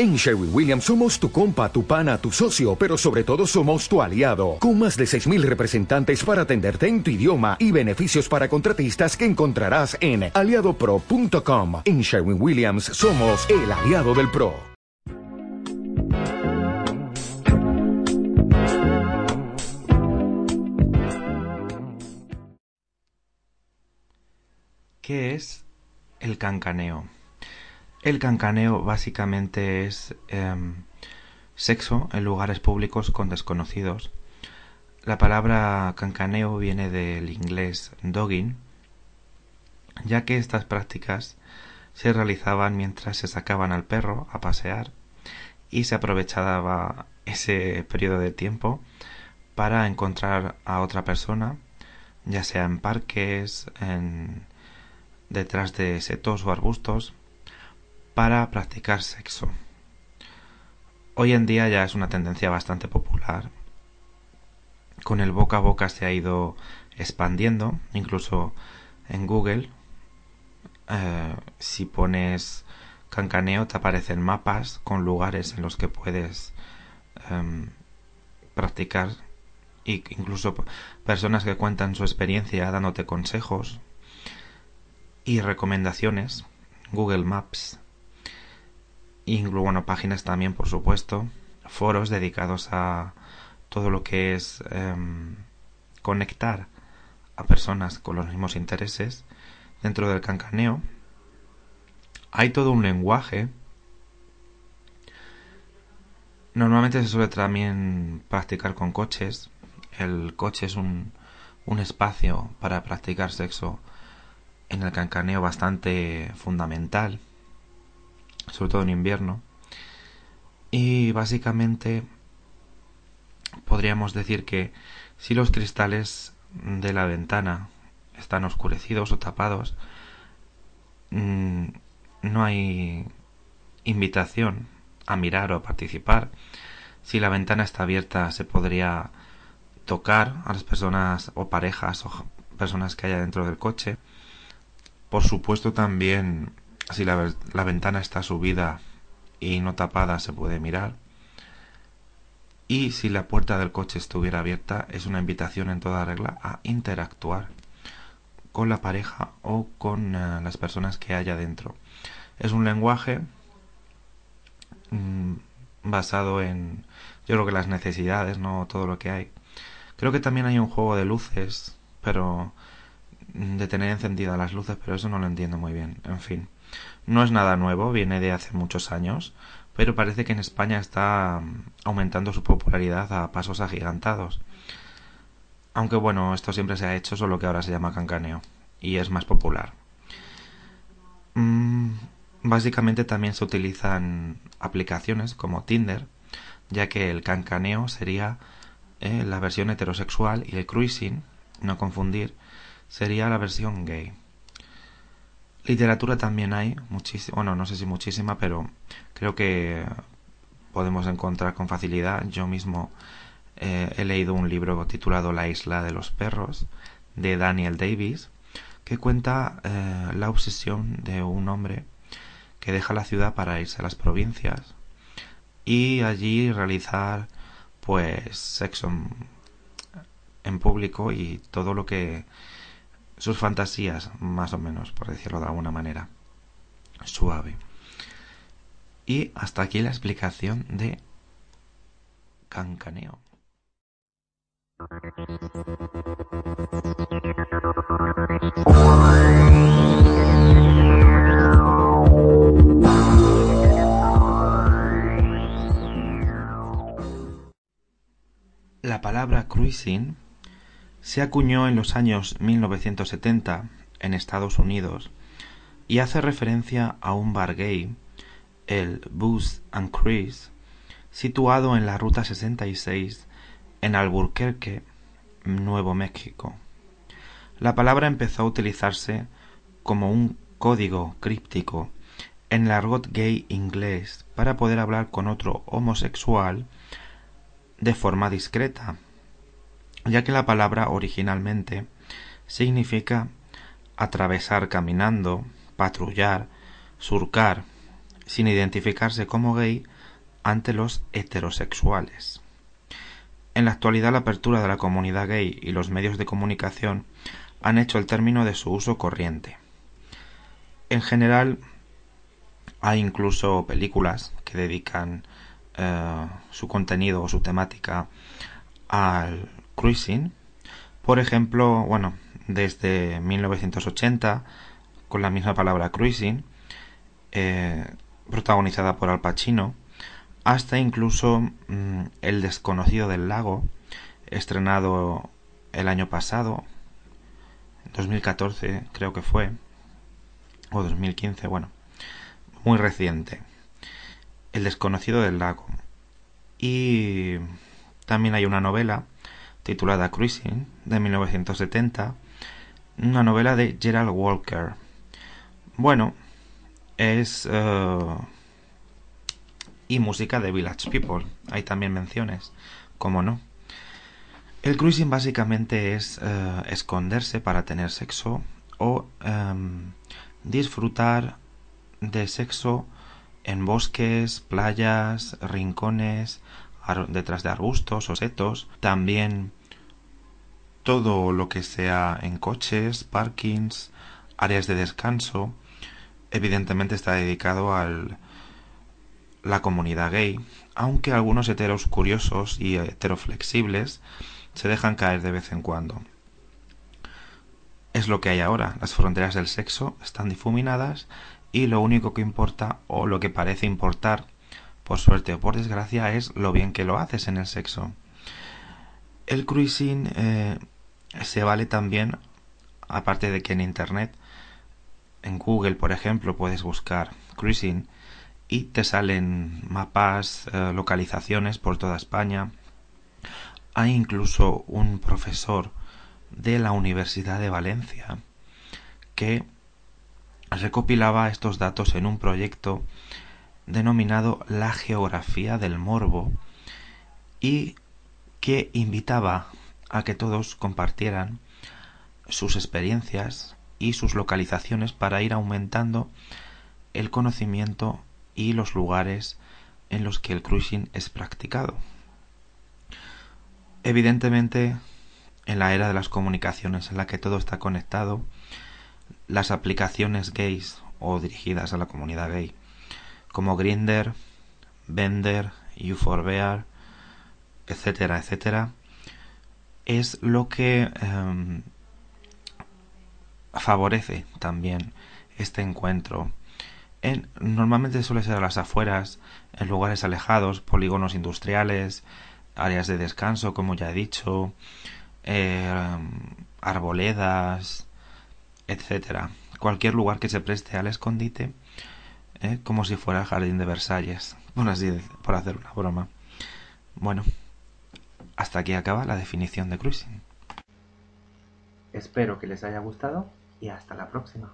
En Sherwin Williams somos tu compa, tu pana, tu socio, pero sobre todo somos tu aliado, con más de 6.000 representantes para atenderte en tu idioma y beneficios para contratistas que encontrarás en aliadopro.com. En Sherwin Williams somos el aliado del PRO. ¿Qué es el cancaneo? El cancaneo básicamente es em, sexo en lugares públicos con desconocidos. La palabra cancaneo viene del inglés dogging, ya que estas prácticas se realizaban mientras se sacaban al perro a pasear y se aprovechaba ese periodo de tiempo para encontrar a otra persona, ya sea en parques, en detrás de setos o arbustos, para practicar sexo. Hoy en día ya es una tendencia bastante popular. Con el boca a boca se ha ido expandiendo, incluso en Google. Eh, si pones cancaneo te aparecen mapas con lugares en los que puedes em, practicar e incluso personas que cuentan su experiencia dándote consejos y recomendaciones. Google Maps y bueno, páginas también, por supuesto, foros dedicados a todo lo que es em, conectar a personas con los mismos intereses dentro del cancaneo. Hay todo un lenguaje. Normalmente se suele también practicar con coches. El coche es un, un espacio para practicar sexo en el cancaneo bastante fundamental sobre todo en invierno. Y básicamente podríamos decir que si los cristales de la ventana están oscurecidos o tapados, mm, no hay invitación a mirar o a participar. Si la ventana está abierta, se podría tocar a las personas o parejas o personas que haya dentro del coche. Por supuesto, también si la, la ventana está subida y no tapada se puede mirar. Y si la puerta del coche estuviera abierta, es una invitación en toda regla a interactuar con la pareja o con eh, las personas que haya dentro. Es un lenguaje mm, basado en, yo creo que las necesidades, no todo lo que hay. Creo que también hay un juego de luces, pero de tener encendidas las luces, pero eso no lo entiendo muy bien. En fin. No es nada nuevo, viene de hace muchos años, pero parece que en España está mm, aumentando su popularidad a pasos agigantados. Aunque bueno, esto siempre se ha hecho, solo que ahora se llama cancaneo y es más popular. Mm, básicamente también se utilizan aplicaciones como Tinder, ya que el cancaneo sería eh, la versión heterosexual y el cruising, no confundir, sería la versión gay. Literatura también hay, muchísima, bueno, no sé si muchísima, pero creo que podemos encontrar con facilidad. Yo mismo eh, he leído un libro titulado La isla de los perros de Daniel Davis, que cuenta eh, la obsesión de un hombre que deja la ciudad para irse a las provincias y allí realizar pues sexo en público y todo lo que sus fantasías, más o menos, por decirlo de alguna manera suave. Y hasta aquí la explicación de Cancaneo. La palabra cruising se acuñó en los años 1970 en Estados Unidos y hace referencia a un bar gay, el Booze and Cruise, situado en la Ruta 66 en Albuquerque, Nuevo México. La palabra empezó a utilizarse como un código críptico en el argot gay inglés para poder hablar con otro homosexual de forma discreta ya que la palabra originalmente significa atravesar caminando, patrullar, surcar, sin identificarse como gay ante los heterosexuales. En la actualidad la apertura de la comunidad gay y los medios de comunicación han hecho el término de su uso corriente. En general, hay incluso películas que dedican eh, su contenido o su temática al cruising. Por ejemplo, bueno, desde 1980, con la misma palabra cruising, eh, protagonizada por Al Pacino, hasta incluso mm, El desconocido del lago, estrenado el año pasado, 2014 creo que fue, o 2015, bueno, muy reciente. El desconocido del lago. Y también hay una novela titulada Cruising de 1970, una novela de Gerald Walker. Bueno, es... Eh, y música de Village People. Hay también menciones, como no. El cruising básicamente es eh, esconderse para tener sexo o em, disfrutar de sexo en bosques, playas, rincones, detrás de arbustos o setos. También todo lo que sea en coches, parkings, áreas de descanso. Evidentemente está dedicado al la comunidad gay, aunque algunos heteros curiosos y heteroflexibles se dejan caer de vez en cuando. Es lo que hay ahora, las fronteras del sexo están difuminadas y lo único que importa o lo que parece importar, por suerte o por desgracia, es lo bien que lo haces en el sexo. El cruising eh, se vale también, aparte de que en Internet, en Google, por ejemplo, puedes buscar cruising y te salen mapas, eh, localizaciones por toda España. Hay incluso un profesor de la Universidad de Valencia que recopilaba estos datos en un proyecto denominado La Geografía del Morbo y que invitaba a que todos compartieran sus experiencias y sus localizaciones para ir aumentando el conocimiento y los lugares en los que el cruising es practicado. Evidentemente, en la era de las comunicaciones en la que todo está conectado, las aplicaciones gays o dirigidas a la comunidad gay, como Grinder, Bender, U4Bear, etcétera, etcétera, es lo que em, favorece también este encuentro normalmente suele ser a las afueras, en lugares alejados, polígonos industriales, áreas de descanso, como ya he dicho, eh, arboledas, etcétera. Cualquier lugar que se preste al escondite, eh, como si fuera el jardín de Versalles, por así por hacer una broma. Bueno, hasta aquí acaba la definición de cruising. Espero que les haya gustado y hasta la próxima.